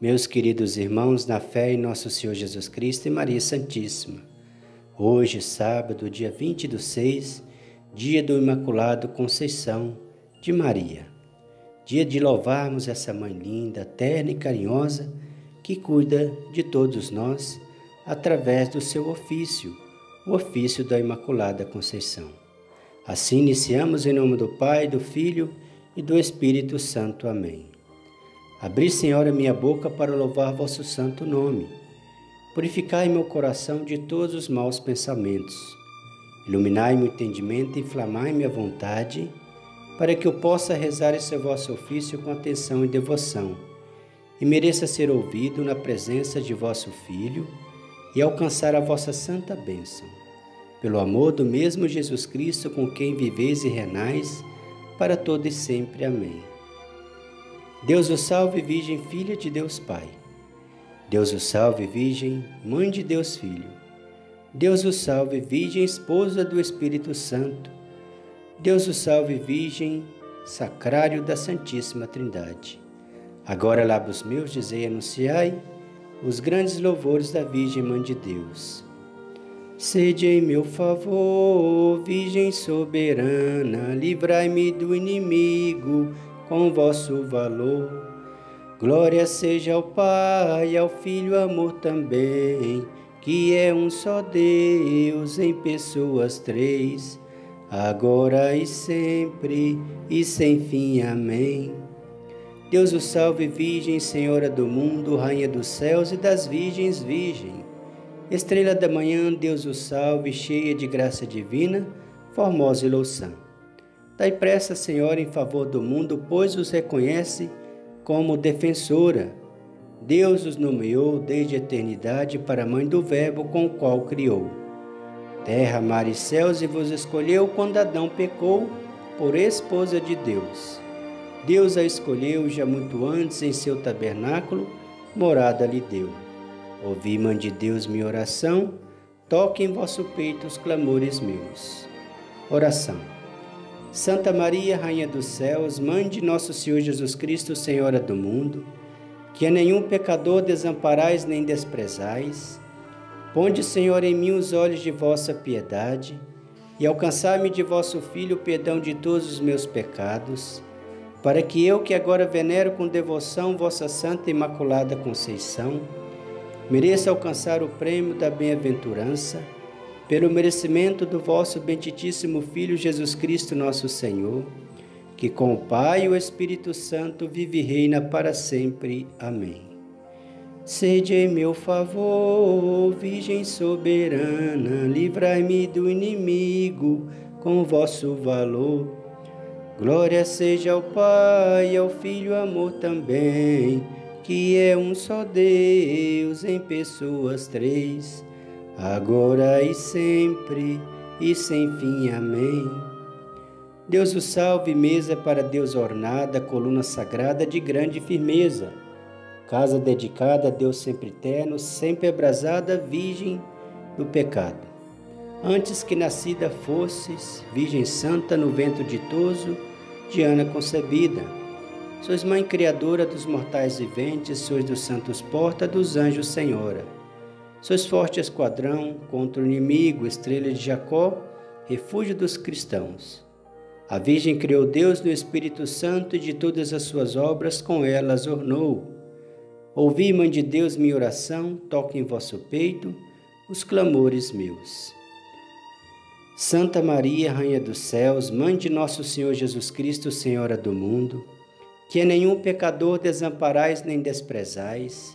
Meus queridos irmãos, na fé em nosso Senhor Jesus Cristo e Maria Santíssima, hoje, sábado, dia 20 do 6, dia do Imaculado Conceição de Maria, dia de louvarmos essa mãe linda, terna e carinhosa que cuida de todos nós através do seu ofício, o ofício da Imaculada Conceição. Assim iniciamos em nome do Pai, do Filho e do Espírito Santo. Amém. Abri, Senhor, a minha boca para louvar vosso santo nome. Purificai meu coração de todos os maus pensamentos. Iluminai meu entendimento e inflamai minha vontade, para que eu possa rezar esse vosso ofício com atenção e devoção, e mereça ser ouvido na presença de vosso Filho e alcançar a vossa santa bênção. Pelo amor do mesmo Jesus Cristo, com quem viveis e renais, para todo e sempre. Amém. Deus o salve, Virgem, filha de Deus Pai. Deus o salve, Virgem, mãe de Deus Filho. Deus o salve, Virgem, esposa do Espírito Santo. Deus o salve, Virgem, sacrário da Santíssima Trindade. Agora, lábios meus, dizei e anunciai os grandes louvores da Virgem Mãe de Deus. Sede em meu favor, Virgem soberana, livrai-me do inimigo com vosso valor. Glória seja ao Pai, ao Filho, amor também, que é um só Deus em pessoas três, agora e sempre e sem fim. Amém. Deus o salve, Virgem, Senhora do mundo, Rainha dos céus e das virgens, Virgem. Estrela da manhã, Deus o salve, cheia de graça divina, formosa e louçã. Dai pressa, Senhor, em favor do mundo, pois os reconhece como defensora. Deus os nomeou desde a eternidade para a mãe do Verbo com o qual criou. Terra, mar e céus, e vos escolheu quando Adão pecou, por esposa de Deus. Deus a escolheu já muito antes em seu tabernáculo, morada lhe deu. Ouvi, mãe de Deus, minha oração, toque em vosso peito os clamores meus. Oração. Santa Maria, Rainha dos Céus, Mãe de Nosso Senhor Jesus Cristo, Senhora do mundo, que a nenhum pecador desamparais nem desprezais, ponde, Senhor, em mim os olhos de vossa piedade e alcançai-me de vosso Filho o perdão de todos os meus pecados, para que eu, que agora venero com devoção vossa Santa Imaculada Conceição, mereça alcançar o prêmio da bem-aventurança pelo merecimento do vosso benditíssimo Filho Jesus Cristo, nosso Senhor, que com o Pai e o Espírito Santo vive e reina para sempre. Amém. Sede em meu favor, Virgem soberana, livrai-me do inimigo com vosso valor. Glória seja ao Pai, ao Filho, amor também, que é um só Deus em pessoas três agora e sempre e sem fim. Amém. Deus o salve, mesa para Deus ornada, coluna sagrada de grande firmeza, casa dedicada a Deus sempre eterno, sempre abrasada, virgem do pecado. Antes que nascida fosses, Virgem Santa no vento ditoso, de Ana concebida. Sois mãe criadora dos mortais viventes, sois dos santos porta, dos anjos senhora. Sois forte esquadrão contra o inimigo, estrela de Jacó, refúgio dos cristãos. A Virgem criou Deus no Espírito Santo e de todas as suas obras com elas ornou. Ouvi, Mãe de Deus, minha oração, toque em vosso peito os clamores meus. Santa Maria, Rainha dos céus, Mãe de nosso Senhor Jesus Cristo, Senhora do mundo, que a nenhum pecador desamparais nem desprezais,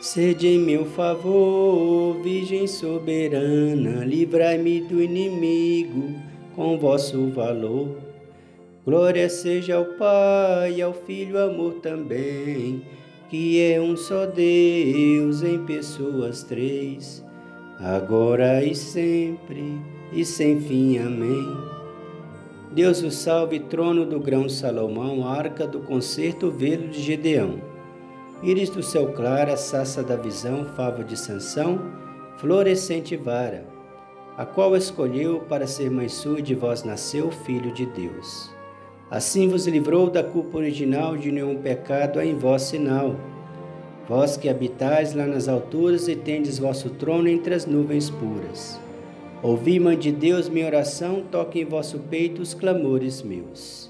Sede em meu favor, Virgem soberana, livrai-me do inimigo com vosso valor. Glória seja ao Pai e ao Filho, amor também, que é um só Deus em pessoas três, agora e sempre e sem fim. Amém. Deus o salve, trono do grão Salomão, arca do concerto, velo de Gedeão. Íris do céu claro, sassa da visão, favo de Sansão, florescente vara, a qual escolheu para ser mãe sua de vós nasceu filho de Deus. Assim vos livrou da culpa original de nenhum pecado em vós sinal. Vós que habitais lá nas alturas e tendes vosso trono entre as nuvens puras. Ouvi, Mãe de Deus, minha oração, toque em vosso peito os clamores meus.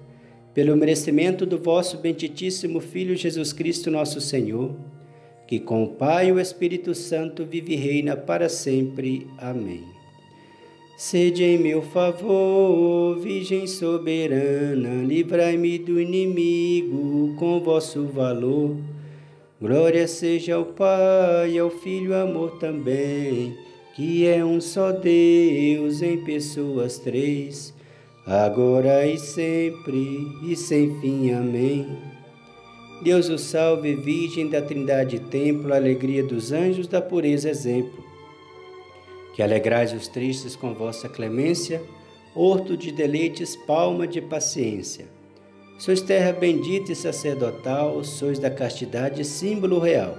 pelo merecimento do vosso benditíssimo Filho Jesus Cristo, nosso Senhor, que com o Pai e o Espírito Santo vive e reina para sempre. Amém. Sede em meu favor, Virgem soberana, livrai-me do inimigo com vosso valor. Glória seja ao Pai, ao Filho, amor também, que é um só Deus em pessoas três, agora e sempre e sem fim. Amém. Deus o salve, Virgem da Trindade Templo, alegria dos anjos, da pureza exemplo que alegrais os tristes com vossa clemência, horto de deleites, palma de paciência. Sois terra bendita e sacerdotal, sois da castidade símbolo real.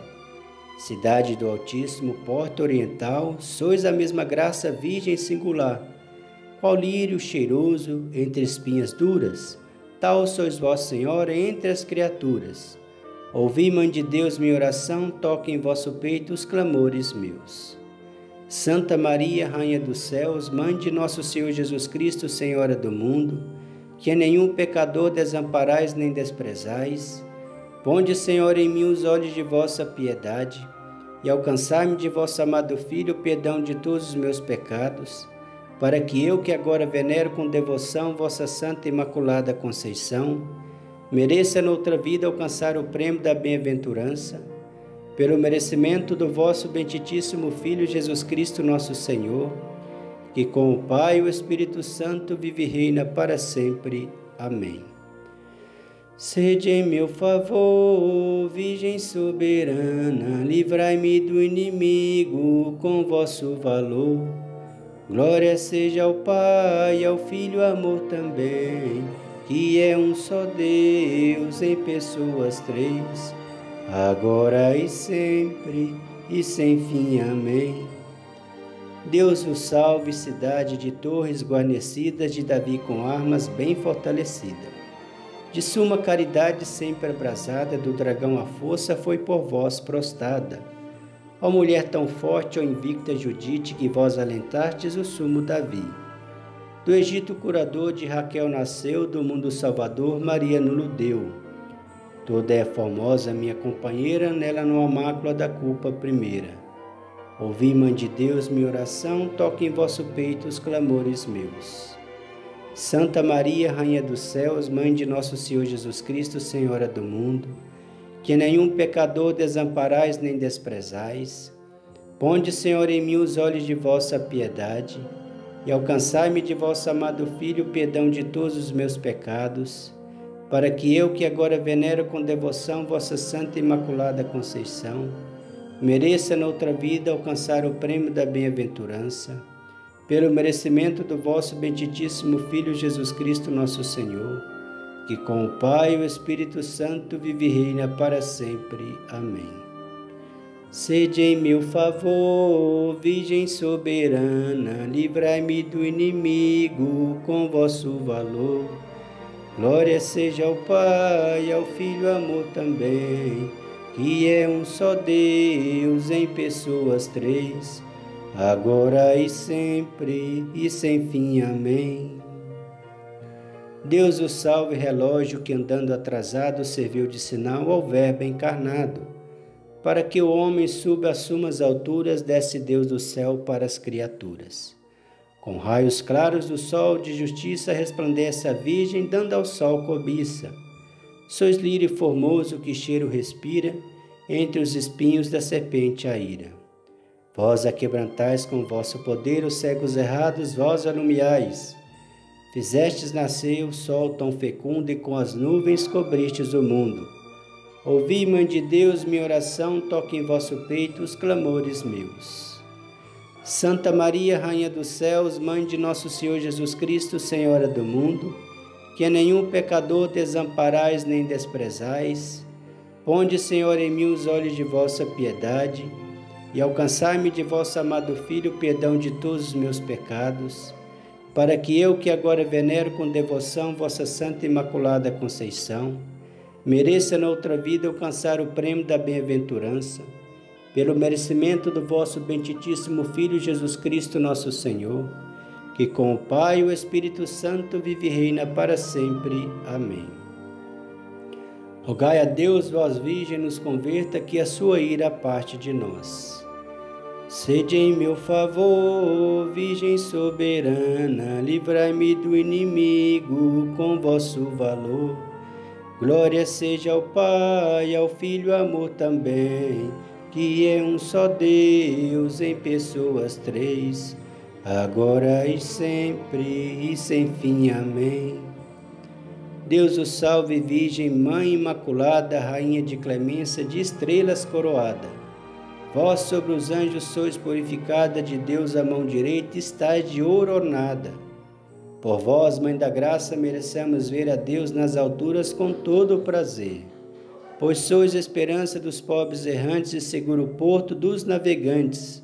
Cidade do Altíssimo, porta oriental, sois a mesma graça virgem singular. Qual lírio cheiroso entre espinhas duras, tal sois vós, Senhora, entre as criaturas. Ouvi, Mãe de Deus, minha oração, toque em vosso peito os clamores meus. Santa Maria, Rainha dos Céus, Mãe de nosso Senhor Jesus Cristo, Senhora do mundo, que a nenhum pecador desamparais nem desprezais, ponde, Senhor, em mim os olhos de vossa piedade e alcançai-me de vosso amado Filho o perdão de todos os meus pecados, para que eu, que agora venero com devoção vossa Santa Imaculada Conceição, mereça noutra vida alcançar o prêmio da bem-aventurança pelo merecimento do vosso benditíssimo Filho Jesus Cristo, nosso Senhor, que com o Pai e o Espírito Santo vive e reina para sempre. Amém. Sede em meu favor, Virgem soberana, livrai-me do inimigo com vosso valor. Glória seja ao Pai, ao Filho, amor também, que é um só Deus em pessoas três agora e sempre e sem fim. Amém. Deus o salve, cidade de torres guarnecidas de Davi com armas bem fortalecida. De suma caridade sempre abrasada, do dragão a força foi por vós prostada. Ó mulher tão forte, ó invicta Judite, que vós alentastes o sumo Davi. Do Egito curador de Raquel nasceu, do mundo salvador Maria nulo deu. Toda é formosa, minha companheira, nela não há mácula da culpa primeira. Ouvi, Mãe de Deus, minha oração, toque em vosso peito os clamores meus. Santa Maria, Rainha dos céus, Mãe de nosso Senhor Jesus Cristo, Senhora do mundo, que nenhum pecador desamparais nem desprezais, ponde, Senhor, em mim os olhos de vossa piedade e alcançai-me de vosso amado Filho o perdão de todos os meus pecados para que eu, que agora venero com devoção vossa Santa Imaculada Conceição, mereça noutra vida alcançar o prêmio da bem-aventurança, pelo merecimento do vosso benditíssimo Filho Jesus Cristo, nosso Senhor, que com o Pai e o Espírito Santo vive e reina para sempre. Amém. Sede em meu favor, Virgem soberana, livrai-me do inimigo com vosso valor. Glória seja ao Pai, ao Filho, amor também, que é um só Deus em pessoas três, agora e sempre e sem fim. Amém. Deus o salve, relógio que andando atrasado serviu de sinal ao Verbo encarnado. para que o homem suba às sumas alturas, desce Deus do céu para as criaturas. Com raios claros do sol de justiça resplandece a Virgem, dando ao sol cobiça. Sois lírio formoso que cheiro respira, entre os espinhos da serpente a ira. Vós a quebrantais com vosso poder os cegos errados, vós alumiais. Fizestes nascer o sol tão fecundo e com as nuvens cobristes o mundo. Ouvi, Mãe de Deus, minha oração, toque em vosso peito os clamores meus. Santa Maria, Rainha dos Céus, Mãe de nosso Senhor Jesus Cristo, Senhora do mundo, que a nenhum pecador desamparais nem desprezais, ponde, Senhor, em mim os olhos de vossa piedade e alcançai-me de vosso amado Filho o perdão de todos os meus pecados, para que eu, que agora venero com devoção vossa Santa Imaculada Conceição, mereça na outra vida alcançar o prêmio da bem-aventurança, pelo merecimento do vosso benditíssimo Filho Jesus Cristo, nosso Senhor, que com o Pai e o Espírito Santo vive e reina para sempre. Amém. Rogai a Deus, vós virgem, nos converta, que a sua ira parte de nós. Sede em meu favor, Virgem soberana, livrai-me do inimigo com vosso valor. Glória seja ao Pai, ao Filho, amor também, que é um só Deus em pessoas três, agora e sempre e sem fim. Amém. Deus o salve, Virgem, Mãe Imaculada, Rainha de clemência, de estrelas coroada. Vós sobre os anjos sois purificada, de Deus a mão direita estáis de ouro ornada. Por vós, Mãe da Graça, merecemos ver a Deus nas alturas com todo o prazer. Pois sois a esperança dos pobres errantes e seguro porto dos navegantes,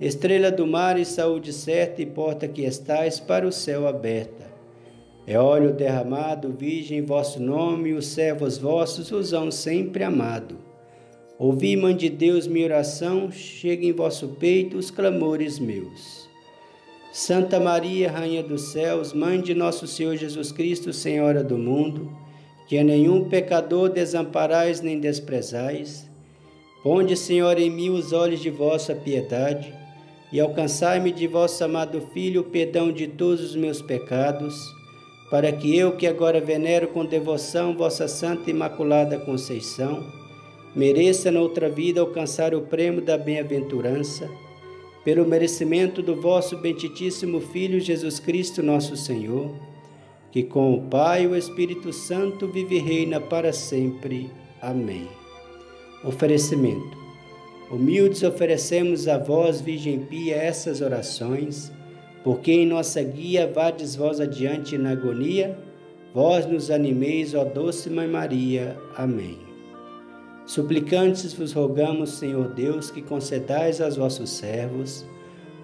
estrela do mar e saúde certa e porta que estais para o céu aberta. É óleo derramado, virgem, em vosso nome, os servos vossos os hão sempre amado. Ouvi, Mãe de Deus, minha oração, chega em vosso peito os clamores meus. Santa Maria, Rainha dos Céus, Mãe de nosso Senhor Jesus Cristo, Senhora do mundo, que a nenhum pecador desamparais nem desprezais, ponde, Senhor, em mim os olhos de vossa piedade e alcançai-me de vosso amado Filho o perdão de todos os meus pecados, para que eu, que agora venero com devoção vossa Santa Imaculada Conceição, mereça noutra vida alcançar o prêmio da bem-aventurança pelo merecimento do vosso benditíssimo Filho Jesus Cristo, nosso Senhor, que com o Pai e o Espírito Santo vive e reina para sempre. Amém. Oferecimento. Humildes oferecemos a vós, Virgem Pia, essas orações, porque em nossa guia vades vós adiante na agonia, vós nos animeis, ó doce Mãe Maria. Amém. Suplicantes vos rogamos, Senhor Deus, que concedais aos vossos servos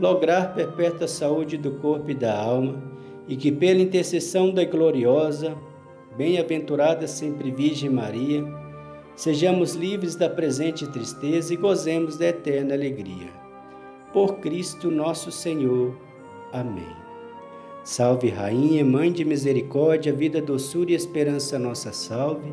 lograr perpétua saúde do corpo e da alma, e que pela intercessão da gloriosa, bem-aventurada sempre Virgem Maria, sejamos livres da presente tristeza e gozemos da eterna alegria. Por Cristo nosso Senhor. Amém. Salve Rainha, Mãe de Misericórdia, vida, doçura e esperança nossa salve.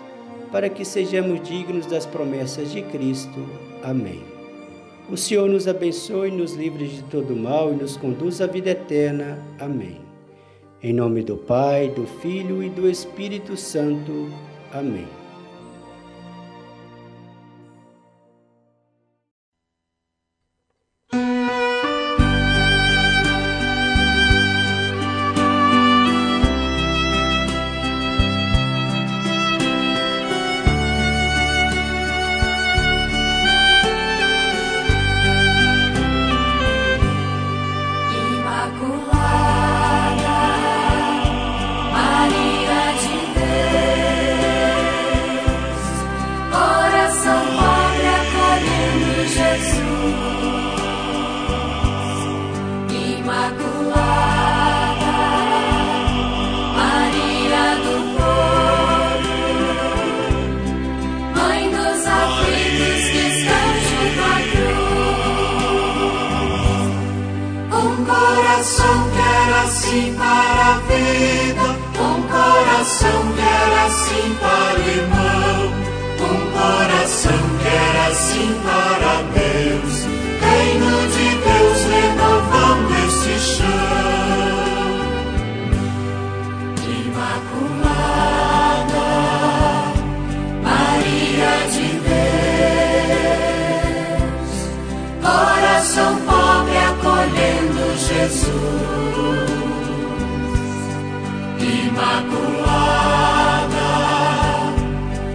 para que sejamos dignos das promessas de Cristo. Amém. O Senhor nos abençoe, nos livre de todo mal e nos conduz à vida eterna. Amém. Em nome do Pai, do Filho e do Espírito Santo. Amém. Para a vida, um coração quer assim para o irmão, um coração quer assim para Deus, reino de Deus renovando este chão. Imaculada, Maria de Deus, coração pobre acolhendo Jesus. Imaculada,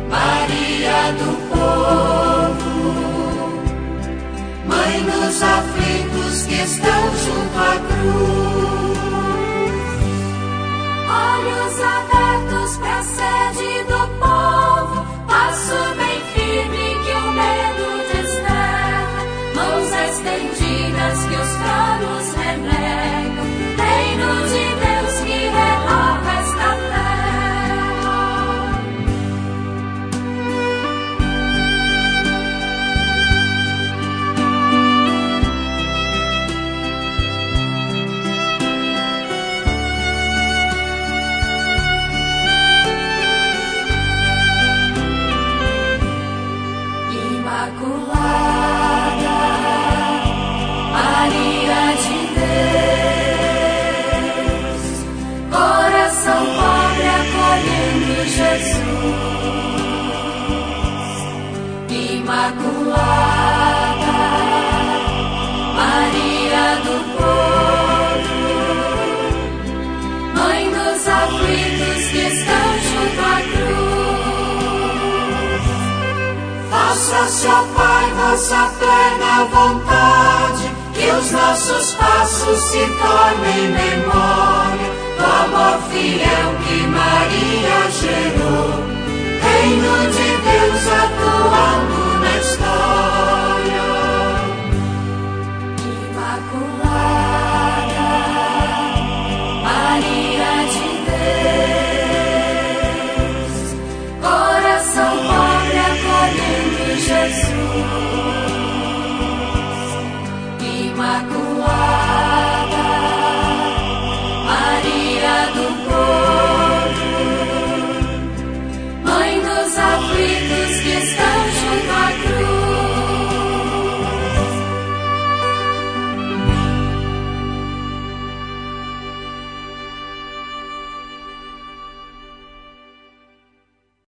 Maria do povo, Mãe dos aflitos que estão junto à cruz. Olhos abertos pra sede do povo, passo bem firme que o medo desterra, mãos estendidas que os tronos renegam, Faça-se, ó Pai, vossa plena vontade, que os nossos passos se tornem memória do amor fiel que Maria gerou. Reino de Deus atuando